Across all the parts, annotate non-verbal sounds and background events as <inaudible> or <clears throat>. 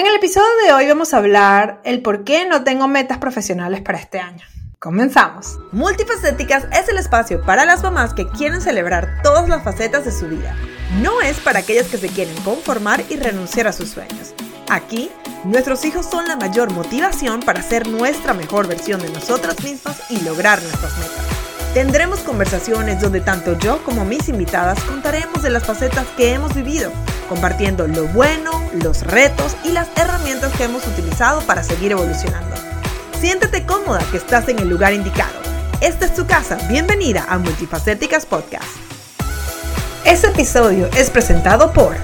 En el episodio de hoy vamos a hablar el por qué no tengo metas profesionales para este año. Comenzamos. Multifacéticas es el espacio para las mamás que quieren celebrar todas las facetas de su vida. No es para aquellas que se quieren conformar y renunciar a sus sueños. Aquí, nuestros hijos son la mayor motivación para ser nuestra mejor versión de nosotras mismas y lograr nuestras metas. Tendremos conversaciones donde tanto yo como mis invitadas contaremos de las facetas que hemos vivido, compartiendo lo bueno, los retos y las herramientas que hemos utilizado para seguir evolucionando. Siéntete cómoda que estás en el lugar indicado. Esta es tu casa. Bienvenida a Multifacéticas Podcast. Este episodio es presentado por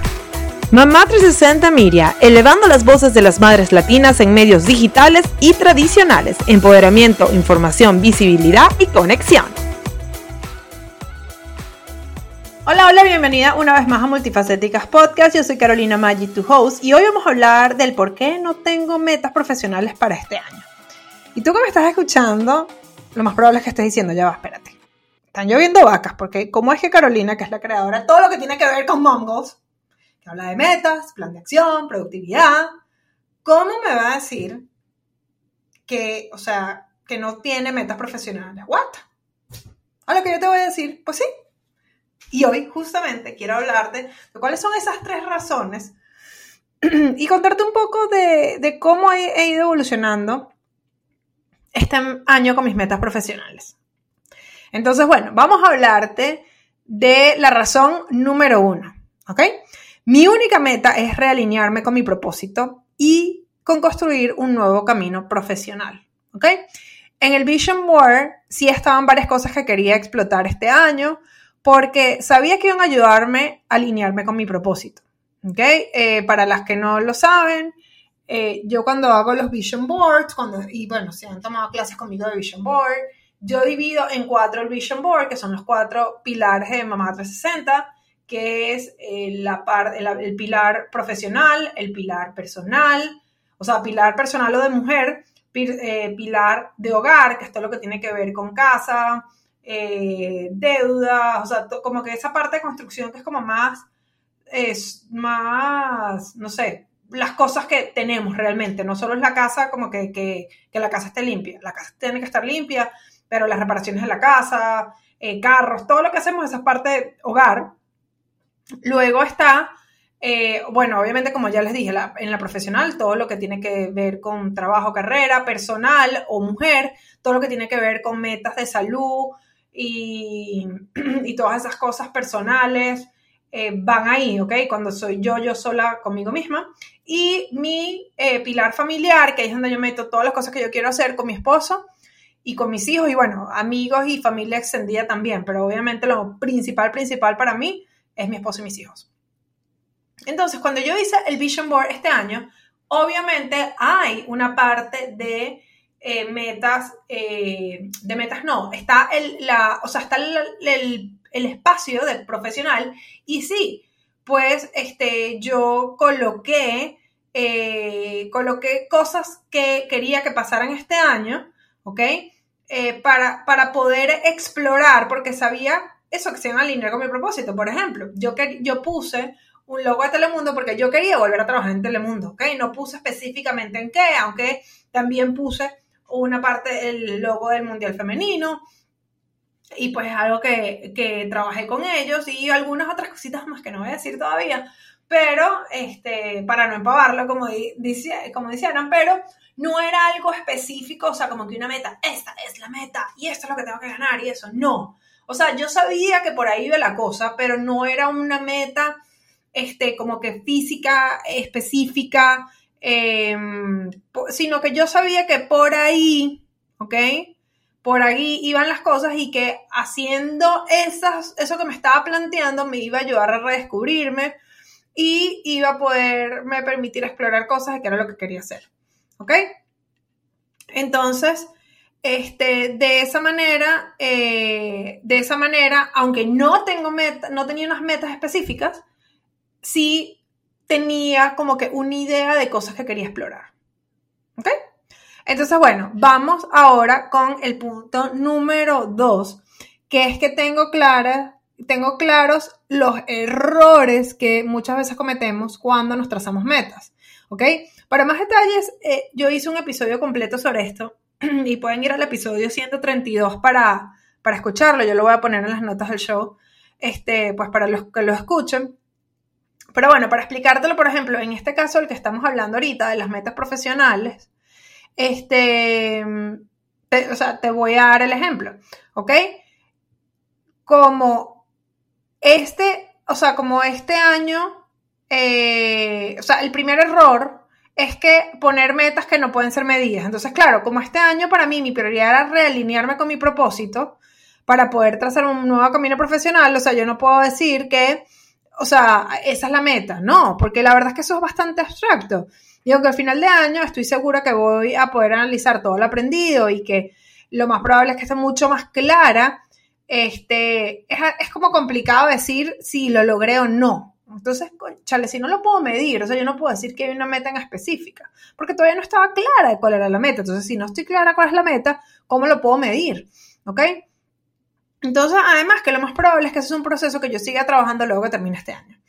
Mamá 360 Miria, elevando las voces de las madres latinas en medios digitales y tradicionales, empoderamiento, información, visibilidad y conexión. Hola, hola, bienvenida una vez más a Multifacéticas Podcast. Yo soy Carolina Maggi, tu host, y hoy vamos a hablar del por qué no tengo metas profesionales para este año. Y tú que me estás escuchando, lo más probable es que estés diciendo, ya va, espérate. Están lloviendo vacas, porque ¿cómo es que Carolina, que es la creadora, todo lo que tiene que ver con Mongos, que habla de metas, plan de acción, productividad, ¿cómo me va a decir que, o sea, que no tiene metas profesionales? ¿What? A lo que yo te voy a decir, pues sí, y hoy justamente quiero hablarte de cuáles son esas tres razones <clears throat> y contarte un poco de, cómo he, ido evolucionando este año con mis metas profesionales. Entonces, bueno, vamos a hablarte de la razón número uno, ¿ok? Mi única meta es realinearme con mi propósito y con construir un nuevo camino profesional, ¿ok? En el Vision Board sí estaban varias cosas que quería explotar este año, porque sabía que iban a ayudarme a alinearme con mi propósito. ¿okay? Eh, para las que no lo saben, eh, yo cuando hago los vision boards, cuando, y bueno, si han tomado clases conmigo de vision board, yo divido en cuatro el vision board, que son los cuatro pilares de Mamá 360, que es eh, la el, pilar profesional, el pilar personal, o sea, pilar personal o de mujer, pilar de hogar, que es lo que tiene que ver con casa, eh, deudas, o sea, como que esa parte de construcción que es como más, es más, no sé, las cosas que tenemos realmente, no solo es la casa como que, que, la casa esté limpia, la casa tiene que estar limpia, pero las reparaciones de la casa, eh, carros, todo lo que hacemos, esa parte de hogar. Luego está, eh, bueno, obviamente como ya les dije, en la profesional, todo lo que tiene que ver con trabajo, carrera, personal o mujer, todo lo que tiene que ver con metas de salud, <clears throat> y, todas esas cosas personales eh, van ahí, ¿ok? Cuando soy yo, yo sola conmigo misma. Y mi eh, pilar familiar, que es donde yo meto todas las cosas que yo quiero hacer con mi esposo y con mis hijos y bueno, amigos y familia extendida también, pero obviamente lo principal, principal para mí es mi esposo y mis hijos. Entonces, cuando yo hice el Vision Board este año, obviamente hay una parte de eh, metas, eh, de metas no, está el, la, o sea, está el, espacio del profesional y sí, pues este, yo coloqué, eh, coloqué cosas que quería que pasaran este año, para, para poder explorar, porque sabía eso que se iban a alinear con mi propósito. Por ejemplo, yo, que, yo puse un logo de Telemundo porque yo quería volver a trabajar en Telemundo, ¿ok? No puse específicamente en qué, aunque también puse una parte el logo del Mundial Femenino. Y pues algo que, que trabajé con ellos y algunas otras cositas más que no voy a decir todavía, pero este, para no empavarlo, como, dice, como decían, pero no era algo específico, o sea, como que una meta, esta es la meta y esto es lo que tengo que ganar y eso, no. O sea, yo sabía que por ahí iba la cosa, pero no era una meta, este, como que física, específica, Em, sino que yo sabía que por ahí, ¿ok? Por ahí iban las cosas y que haciendo esas, eso que me estaba planteando me iba a ayudar a redescubrirme y iba a poderme permitir explorar cosas que era lo que quería hacer, ¿ok? Entonces, este, de esa manera, eh, de esa manera, aunque no tengo meta, no tenía unas metas específicas, sí tenía como que una idea de cosas que quería explorar. ¿Ok? Entonces, bueno, vamos ahora con el punto número dos, que es que tengo clara, tengo claros los errores que muchas veces cometemos cuando nos trazamos metas. ¿ok? Para más detalles, eh, yo hice un episodio completo sobre esto <clears throat> y pueden ir al episodio 132 para, para escucharlo. Yo lo voy a poner en las notas del show, este, pues para los que lo escuchen. Pero bueno, para explicártelo, por ejemplo, en este caso, el que estamos hablando ahorita de las metas profesionales, este, o sea, te voy a dar el ejemplo, ¿ok? Como este, o sea, como este año, eh, o sea, el primer error es que poner metas que no pueden ser medidas. Entonces, claro, como este año para mí mi prioridad era realinearme con mi propósito para poder trazar un nuevo camino profesional, o sea, yo no puedo decir que, o sea, esa es la meta, no, porque la verdad es que eso es bastante abstracto. Y aunque al final de año estoy segura que voy a poder analizar todo lo aprendido y que lo más probable es que esté mucho más clara, este, es, es como complicado decir si lo logré o no. Entonces, chale, si no lo puedo medir, o sea, yo no puedo decir que hay una meta en específica, porque todavía no estaba clara de cuál era la meta. Entonces, si no estoy clara cuál es la meta, ¿cómo lo puedo medir? ¿Ok? Entonces, además, que lo más probable es que ese es un proceso que yo siga trabajando luego que termine este año.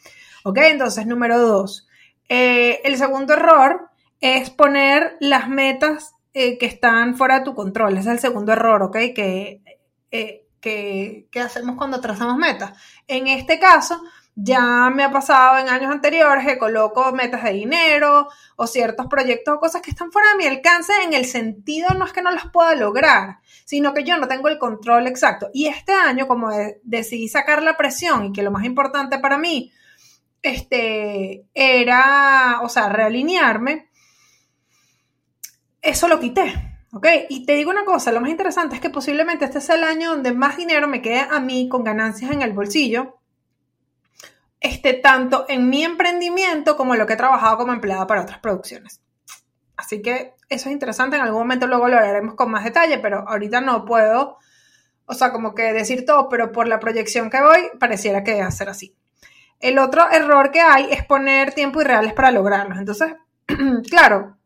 ¿Ok? Entonces, número dos. Eh, el segundo error es poner las metas eh, que están fuera de tu control. Ese es el segundo error, ¿ok? Que, eh, que, que hacemos cuando trazamos metas. En este caso, ya me ha pasado en años anteriores que coloco metas de dinero o ciertos proyectos o cosas que están fuera de mi alcance en el sentido no es que no las pueda lograr, sino que yo no tengo el control exacto. Y este año, como decidí sacar la presión y que lo más importante para mí este, era, o sea, realinearme, eso lo quité. ¿Ok? Y te digo una cosa, lo más interesante es que posiblemente este es el año donde más dinero me quede a mí con ganancias en el bolsillo este, tanto en mi emprendimiento como en lo que he trabajado como empleada para otras producciones. Así que eso es interesante, en algún momento luego lo haremos con más detalle, pero ahorita no puedo, o sea, como que decir todo, pero por la proyección que voy, pareciera que debe ser así. El otro error que hay es poner tiempo irreales para lograrlos. Entonces, <clears throat> claro,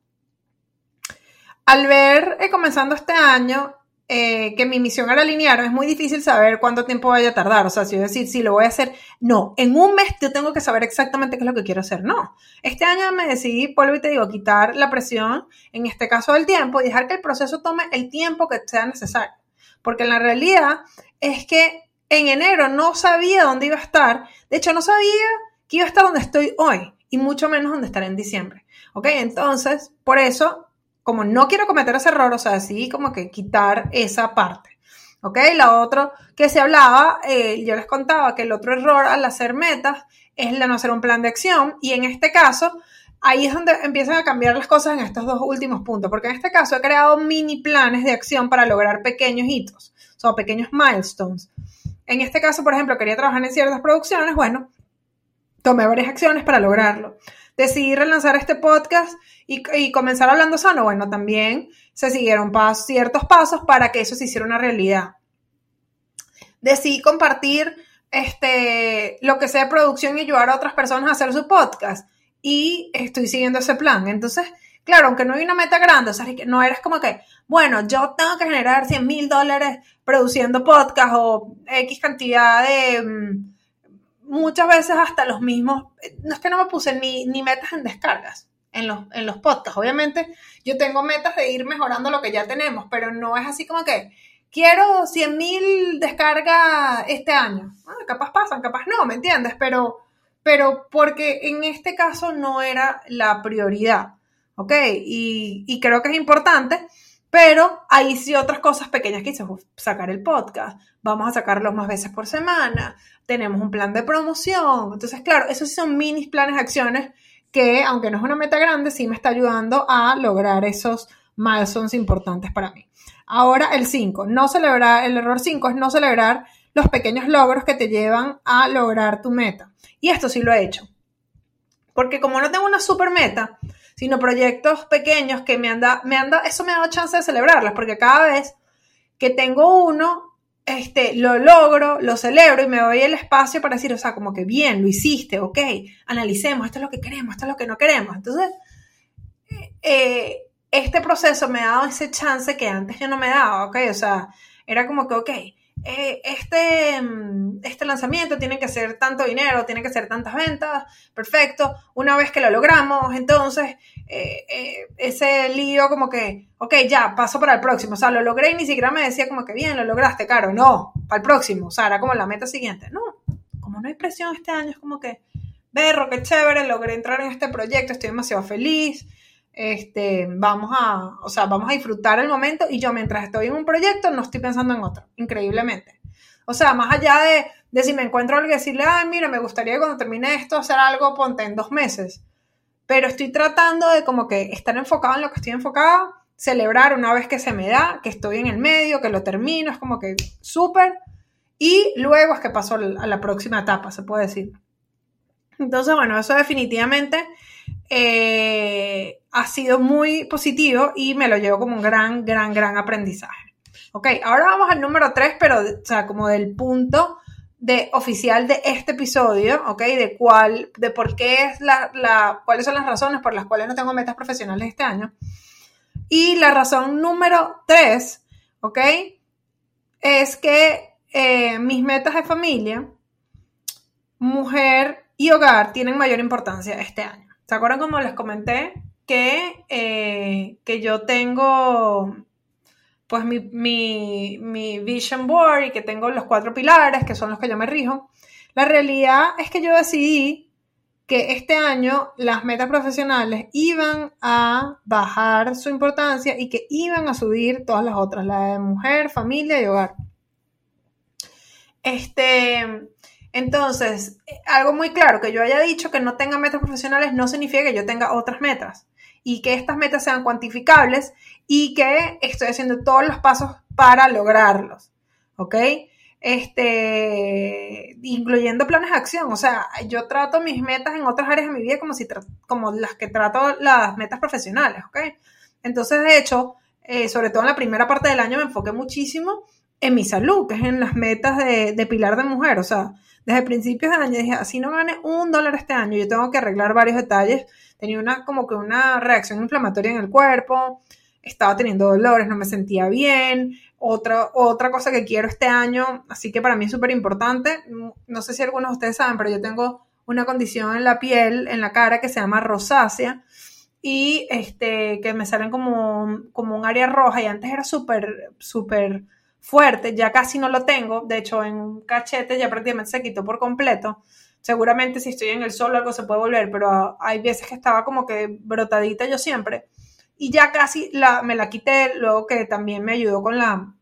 al ver eh, comenzando este año eh, que mi misión era lineal, es muy difícil saber cuánto tiempo vaya a tardar. O sea, si yo decir, si lo voy a hacer, no, en un mes yo tengo que saber exactamente qué es lo que quiero hacer. No, este año me decidí, vuelvo y te digo, quitar la presión, en este caso del tiempo, y dejar que el proceso tome el tiempo que sea necesario. Porque la realidad es que en enero no sabía dónde iba a estar. De hecho, no sabía que iba a estar donde estoy hoy, y mucho menos donde estaré en diciembre. ¿Ok? Entonces, por eso como no quiero cometer ese error, o sea, sí como que quitar esa parte. ¿Ok? La otra que se hablaba, eh, yo les contaba que el otro error al hacer metas es el de no hacer un plan de acción y en este caso, ahí es donde empiezan a cambiar las cosas en estos dos últimos puntos, porque en este caso he creado mini planes de acción para lograr pequeños hitos, o pequeños milestones. En este caso, por ejemplo, quería trabajar en ciertas producciones, bueno, tomé varias acciones para lograrlo decidí relanzar este podcast y, comenzar hablando sano, bueno, también se siguieron ciertos pasos para que eso se hiciera una realidad. Decidí compartir este, lo que sea producción y ayudar a otras personas a hacer su podcast. Y estoy siguiendo ese plan. Entonces, claro, aunque no hay una meta grande, o sea, no eres como que, bueno, yo tengo que generar 100 mil dólares produciendo podcast o X cantidad de, mm, muchas veces hasta los mismos, no es que no me puse ni, ni metas en descargas en los, en los podcasts. Obviamente yo tengo metas de ir mejorando lo que ya tenemos, pero no es así como que quiero 100 mil descargas este año. capaz pasan, capaz no, ¿me entiendes? Pero, pero porque en este caso no era la prioridad, ¿ok? Y, y creo que es importante pero hay sí otras cosas pequeñas que hice, sacar el podcast, vamos a sacarlo más veces por semana, tenemos un plan de promoción. Entonces, claro, esos sí son mini planes de acciones que, aunque no es una meta grande, sí me está ayudando a lograr esos milestones importantes para mí. Ahora, el 5, no celebrar, el error 5 es no celebrar los pequeños logros que te llevan a lograr tu meta. Y esto sí lo he hecho. Porque como no tengo una super meta, sino proyectos pequeños que me anda, me anda, eso me ha dado chance de celebrarlas, porque cada vez que tengo uno, este, lo logro, lo celebro y me doy el espacio para decir, o sea, como que bien, lo hiciste, ok, analicemos, esto es lo que queremos, esto es lo que no queremos. Entonces, eh, este proceso me ha dado ese chance que antes yo no me daba, ok, o sea, era como que, ok, eh, este, mm, este lanzamiento tiene que ser tanto dinero, tiene que ser tantas ventas, perfecto. Una vez que lo logramos, entonces eh, eh, ese lío como que, ok, ya, paso para el próximo. O sea, lo logré y ni siquiera me decía como que bien, lo lograste, caro. No, para el próximo. O sea, era como la meta siguiente. No, como no hay presión este año, es como que, berro, qué chévere, logré entrar en este proyecto, estoy demasiado feliz este, vamos a, o sea, vamos a disfrutar el momento y yo mientras estoy en un proyecto no estoy pensando en otro, increíblemente. O sea, más allá de, de si me encuentro algo y decirle, ay, mira, me gustaría cuando termine esto hacer algo, ponte en dos meses. Pero estoy tratando de como que estar enfocado en lo que estoy enfocado, celebrar una vez que se me da, que estoy en el medio, que lo termino, es como que súper. Y luego es que paso a la próxima etapa, se puede decir. Entonces, bueno, eso definitivamente eh, ha sido muy positivo y me lo llevo como un gran, gran, gran aprendizaje. Ok, ahora vamos al número 3, pero, o sea, como del punto de oficial de este episodio, ok, de cuál, de por qué es la, la, cuáles son las razones por las cuales no tengo metas profesionales este año. Y la razón número 3, ok, es que eh, mis metas de familia, mujer y hogar tienen mayor importancia este año. ¿Se acuerdan como les comenté que, eh, que yo tengo pues mi, mi, vision board y que tengo los cuatro pilares que son los que yo me rijo? La realidad es que yo decidí que este año las metas profesionales iban a bajar su importancia y que iban a subir todas las otras, la de mujer, familia y hogar. Este, entonces, algo muy claro, que yo haya dicho que no tenga metas profesionales no significa que yo tenga otras metas y que estas metas sean cuantificables y que estoy haciendo todos los pasos para lograrlos, ¿ok? Este, incluyendo planes de acción, o sea, yo trato mis metas en otras áreas de mi vida como, si como las que trato las metas profesionales, ¿ok? Entonces, de hecho, eh, sobre todo en la primera parte del año me enfoqué muchísimo en mi salud, que es en las metas de, pilar de mujer, o sea, desde principios de año dije, así no gane un dólar este año, yo tengo que arreglar varios detalles. Tenía una, como que una reacción inflamatoria en el cuerpo, estaba teniendo dolores, no me sentía bien. Otra, otra cosa que quiero este año, así que para mí es súper importante, no sé si algunos de ustedes saben, pero yo tengo una condición en la piel, en la cara, que se llama rosácea y este, que me salen como, como un área roja y antes era súper, súper fuerte, ya casi no lo tengo, de hecho en un cachete ya prácticamente se quitó por completo. Seguramente si estoy en el sol algo se puede volver, pero hay veces que estaba como que brotadita yo siempre. Y ya casi la, me la quité, luego que también me ayudó con la,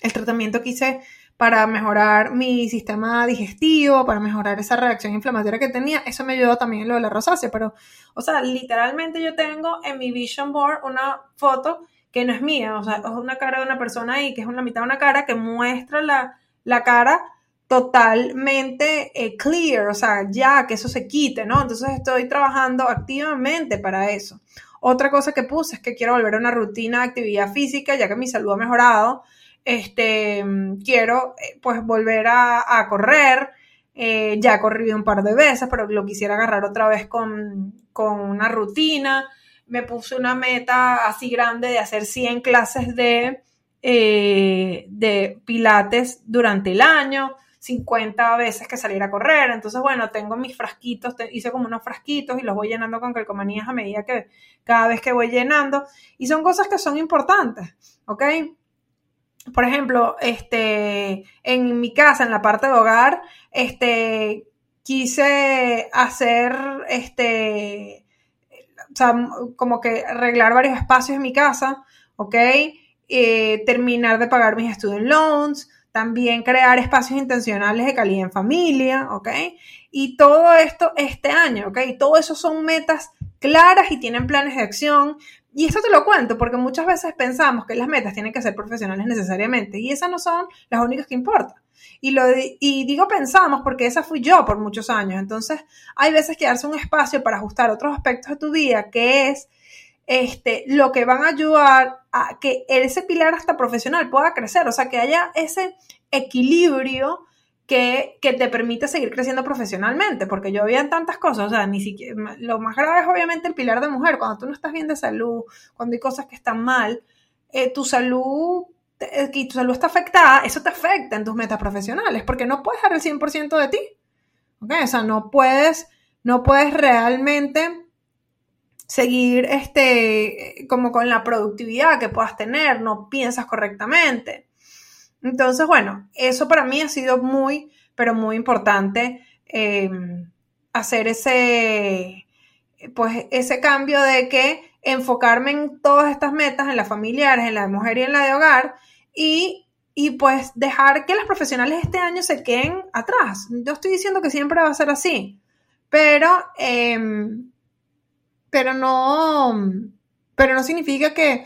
el tratamiento que hice para mejorar mi sistema digestivo, para mejorar esa reacción inflamatoria que tenía. Eso me ayudó también en lo de la rosácea, pero, o sea, literalmente yo tengo en mi vision board una foto que no es mía, o sea, es una cara de una persona ahí, que es una mitad de una cara que muestra la, la cara totalmente eh, clear, o sea, ya que eso se quite, ¿no? Entonces estoy trabajando activamente para eso. Otra cosa que puse es que quiero volver a una rutina de actividad física, ya que mi salud ha mejorado. Este, quiero eh, pues volver a, correr. Eh, ya he corrido un par de veces, pero lo quisiera agarrar otra vez con, con una rutina me puse una meta así grande de hacer 100 clases de, eh, de pilates durante el año, 50 veces que saliera a correr. Entonces, bueno, tengo mis frasquitos, hice como unos frasquitos y los voy llenando con calcomanías a medida que cada vez que voy llenando. Y son cosas que son importantes, ¿ok? Por ejemplo, este, en mi casa, en la parte de hogar, este, quise hacer, este, o sea, como que arreglar varios espacios en mi casa, ¿ok? Eh, terminar de pagar mis student loans, también crear espacios intencionales de calidad en familia, ¿ok? Y todo esto este año, ¿ok? Todo eso son metas claras y tienen planes de acción. Y esto te lo cuento porque muchas veces pensamos que las metas tienen que ser profesionales necesariamente y esas no son las únicas que importan. Y, lo, y digo pensamos porque esa fui yo por muchos años. Entonces, hay veces que darse un espacio para ajustar otros aspectos de tu vida, que es este, lo que van a ayudar a que ese pilar hasta profesional pueda crecer. O sea, que haya ese equilibrio que, que, te permite seguir creciendo profesionalmente, porque yo veía tantas cosas, o sea, ni siquiera, lo más grave es obviamente el pilar de mujer, cuando tú no estás bien de salud, cuando hay cosas que están mal, eh, tu salud que tu salud está afectada, eso te afecta en tus metas profesionales, porque no puedes dar el 100% de ti. ¿Ok? O sea, no puedes, no puedes realmente seguir este, como con la productividad que puedas tener, no piensas correctamente. Entonces, bueno, eso para mí ha sido muy, pero muy importante em, hacer ese, pues, ese cambio de que enfocarme en todas estas metas, en las familiares, en la de mujer y en la de hogar, y, pues dejar que las profesionales este año se queden atrás. Yo estoy diciendo que siempre va a ser así, pero, em, pero no, pero no significa que,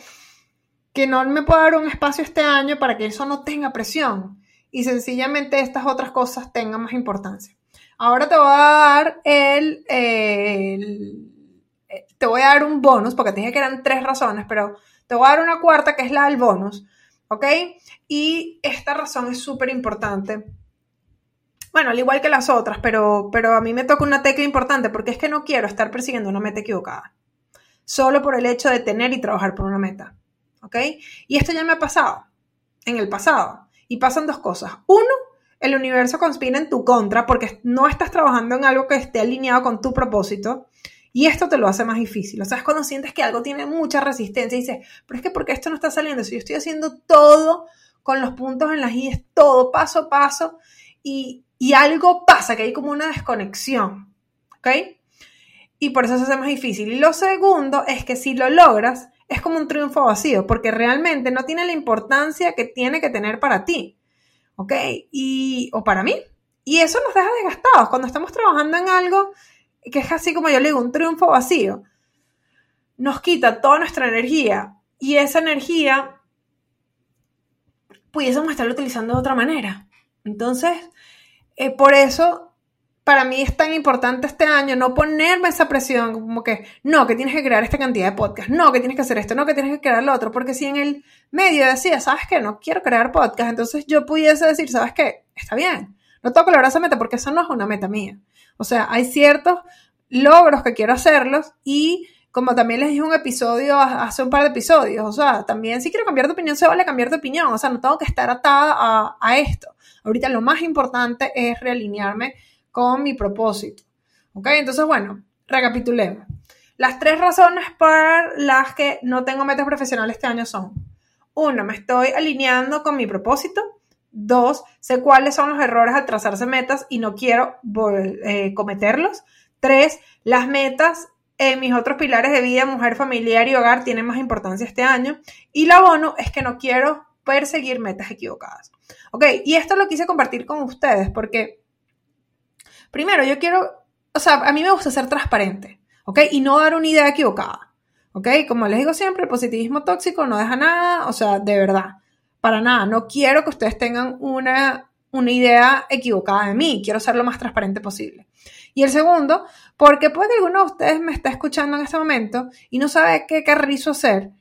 que no me pueda dar un espacio este año para que eso no tenga presión y sencillamente estas otras cosas tengan más importancia. Ahora te voy a dar el, el te voy a dar un bonus, porque te dije que eran tres razones, pero te voy a dar una cuarta que es la del bonus, ¿ok? Y esta razón es súper importante. Bueno, al igual que las otras, pero, pero a mí me toca una tecla importante porque es que no quiero estar persiguiendo una meta equivocada. Solo por el hecho de tener y trabajar por una meta. ¿Ok? Y esto ya me ha pasado en el pasado. Y pasan dos cosas. Uno, el universo conspira en tu contra porque no estás trabajando en algo que esté alineado con tu propósito. Y esto te lo hace más difícil. O sea, es cuando sientes que algo tiene mucha resistencia y dices, pero es que ¿por qué esto no está saliendo? Si yo estoy haciendo todo con los puntos en las es todo paso a paso, y, y algo pasa, que hay como una desconexión. ¿Ok? Y por eso se hace más difícil. Y lo segundo es que si lo logras, es como un triunfo vacío, porque realmente no tiene la importancia que tiene que tener para ti. ¿Ok? Y, o para mí. Y eso nos deja desgastados. Cuando estamos trabajando en algo que es así como yo le digo, un triunfo vacío, nos quita toda nuestra energía y esa energía pudiésemos estar utilizando de otra manera. Entonces, eh, por eso, para mí es tan importante este año no ponerme esa presión como que, no, que tienes que crear esta cantidad de podcast, no, que tienes que hacer esto, no, que tienes que crear lo otro, porque si en el medio decía, ¿sabes qué? No quiero crear podcast, entonces yo pudiese decir, ¿sabes qué? Está bien, no que lograr esa meta porque eso no es una meta mía. O sea, hay ciertos logros que quiero hacerlos y como también les dije un episodio hace un par de episodios, o sea, también si quiero cambiar de opinión, se vale cambiar de opinión, o sea, no tengo que estar atada a, esto. Ahorita lo más importante es realinearme con mi propósito. ¿Ok? Entonces, bueno, recapitulemos. Las tres razones por las que no tengo metas profesionales este año son, uno, me estoy alineando con mi propósito. Dos, sé cuáles son los errores al trazarse metas y no quiero eh, cometerlos. Tres, las metas en mis otros pilares de vida, mujer, familiar y hogar, tienen más importancia este año. Y la bono es que no quiero perseguir metas equivocadas. Ok, y esto lo quise compartir con ustedes porque, primero, yo quiero, o sea, a mí me gusta ser transparente, ok, y no dar una idea equivocada. ¿ok? Como les digo siempre, el positivismo tóxico no deja nada, o sea, de verdad para nada, no quiero que ustedes tengan una, una idea equivocada de mí, quiero ser lo más transparente posible. Y el segundo, porque puede que alguno de ustedes me esté escuchando en este momento y no sabe qué carrizo hacer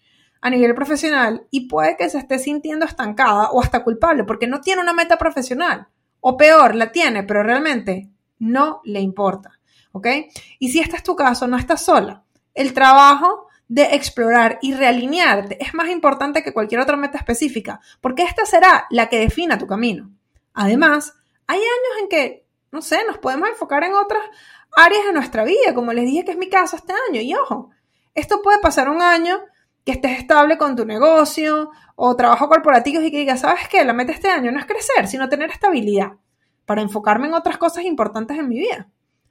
a nivel profesional y puede que se esté sintiendo estancada o hasta culpable porque no tiene una meta profesional. O peor, la tiene, pero realmente no le importa. ¿Ok? Y si este es tu caso, no estás sola. El trabajo de explorar y realinearte es más importante que cualquier otra meta específica, porque esta será la que defina tu camino. Además, hay años en que, no sé, nos podemos enfocar en otras áreas de nuestra vida, como les dije que es mi caso este año. Y ojo, esto puede pasar un año que estés estable con tu negocio o trabajo corporativo y que digas, ¿sabes qué? La meta este año no es crecer, sino tener estabilidad para enfocarme en otras cosas importantes en mi vida.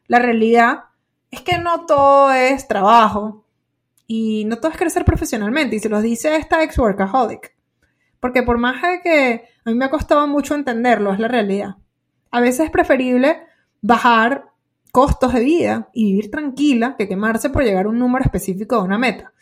La realidad es que no todo es trabajo, y no todo es crecer profesionalmente. Y se los dice esta ex workaholic. Porque por más de que a mí me ha costado mucho entenderlo, es la realidad. A veces es preferible bajar costos de vida y vivir tranquila que quemarse por llegar a un número específico de una meta.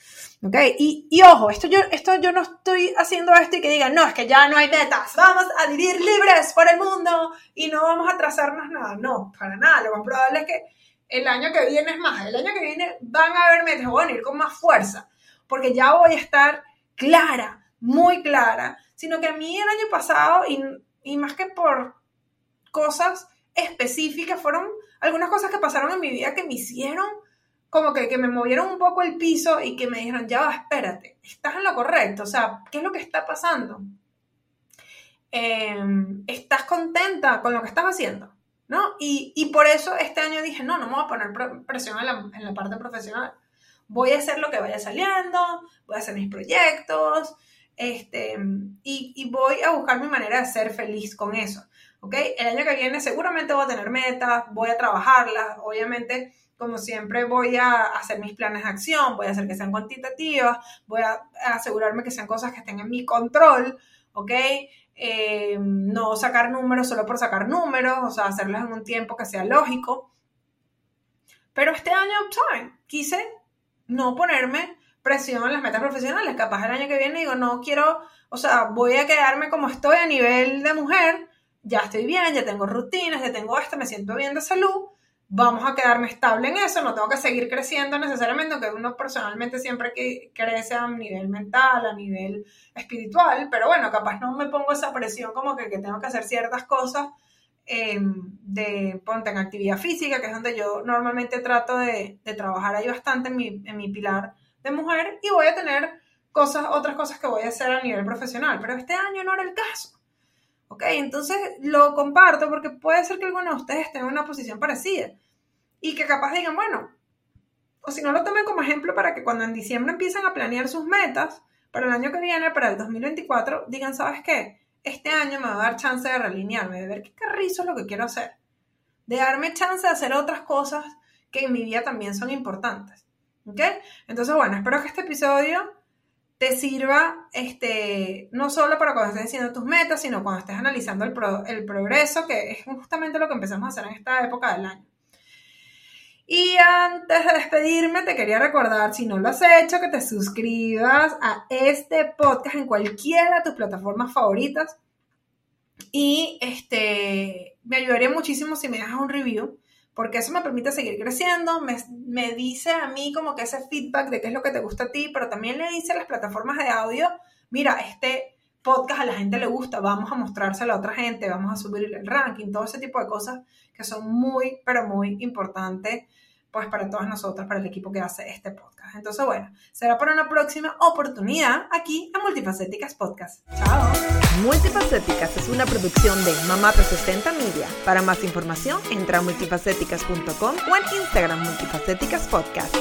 ¿Ok? Y, y, ojo, esto yo, esto yo no estoy haciendo esto y que digan, no, es que ya no hay metas, vamos a vivir libres por el mundo y no vamos a trazarnos nada. No, para nada. Lo más probable es que el año que viene es más, el año que viene van a haber metas, voy a ir con más fuerza, porque ya voy a estar clara, muy clara, sino que a mí el año pasado, y, más que por cosas específicas, fueron algunas cosas que pasaron en mi vida que me hicieron como que, que, me movieron un poco el piso y que me dijeron, ya va, espérate, estás en lo correcto, o sea, ¿qué es lo que está pasando? Em, ¿Estás contenta con lo que estás haciendo? ¿No? Y, por eso este año dije, no, no me voy a poner presión en la, parte profesional. Voy a hacer lo que vaya saliendo, voy a hacer mis proyectos, este, y, y, voy a buscar mi manera de ser feliz con eso. ¿Ok? El año que viene seguramente voy a tener metas, voy a trabajarlas, obviamente como siempre voy a hacer mis planes de acción, voy a hacer que sean cuantitativas, voy a asegurarme que sean cosas que estén en mi control, ¿ok? Eh, no sacar números solo por sacar números, o sea, hacerlos en un tiempo que sea lógico. Pero este año, ¿saben? Quise no ponerme presión en las metas profesionales. Capaz el año que viene digo, no quiero, o sea, voy a quedarme como estoy a nivel de mujer, ya estoy bien, ya tengo rutinas, ya tengo esto, me siento bien de salud, vamos a quedarme estable en eso, no tengo que seguir creciendo necesariamente, aunque uno personalmente siempre que crece a nivel mental, a nivel espiritual, pero bueno, capaz no me pongo esa presión como que, tengo que hacer ciertas cosas em, de, ponte en actividad física, que es donde yo normalmente trato de, trabajar ahí bastante en mi, en mi pilar de mujer, y voy a tener cosas, otras cosas que voy a hacer a nivel profesional, pero este año no era el caso. ¿Ok? Entonces lo comparto porque puede ser que alguno de ustedes esté en una posición parecida y que capaz digan, bueno, o si no lo tomen como ejemplo para que cuando en diciembre empiezan a planear sus metas para el año que viene, para el 2024, digan, ¿sabes qué? Este año me va a dar chance de realinearme, de ver qué carrizo es lo que quiero hacer, de darme chance de hacer otras cosas que en mi vida también son importantes. ¿Ok? Entonces, bueno, espero que este episodio te sirva este, no solo para cuando estés haciendo tus metas, sino cuando estés analizando el, el progreso, que es justamente lo que empezamos a hacer en esta época del año. Y antes de despedirme, te quería recordar, si no lo has hecho, que te suscribas a este podcast en cualquiera de tus plataformas favoritas. Y este, me ayudaría muchísimo si me dejas un review porque eso me permite seguir creciendo, me, dice a mí como que ese feedback de qué es lo que te gusta a ti, pero también le dice a las plataformas de audio, mira, este podcast a la gente le gusta, vamos a mostrárselo a otra gente, vamos a subir el ranking, todo ese tipo de cosas que son muy, pero muy importantes pues para todas nosotras, para el equipo que hace este podcast. Entonces, bueno, será para una próxima oportunidad aquí en Multifacéticas Podcast. Chao. Multifacéticas es una producción de Mamá 360 Media. Para más información, entra a multifacéticas.com o en Instagram Multifacéticas Podcast.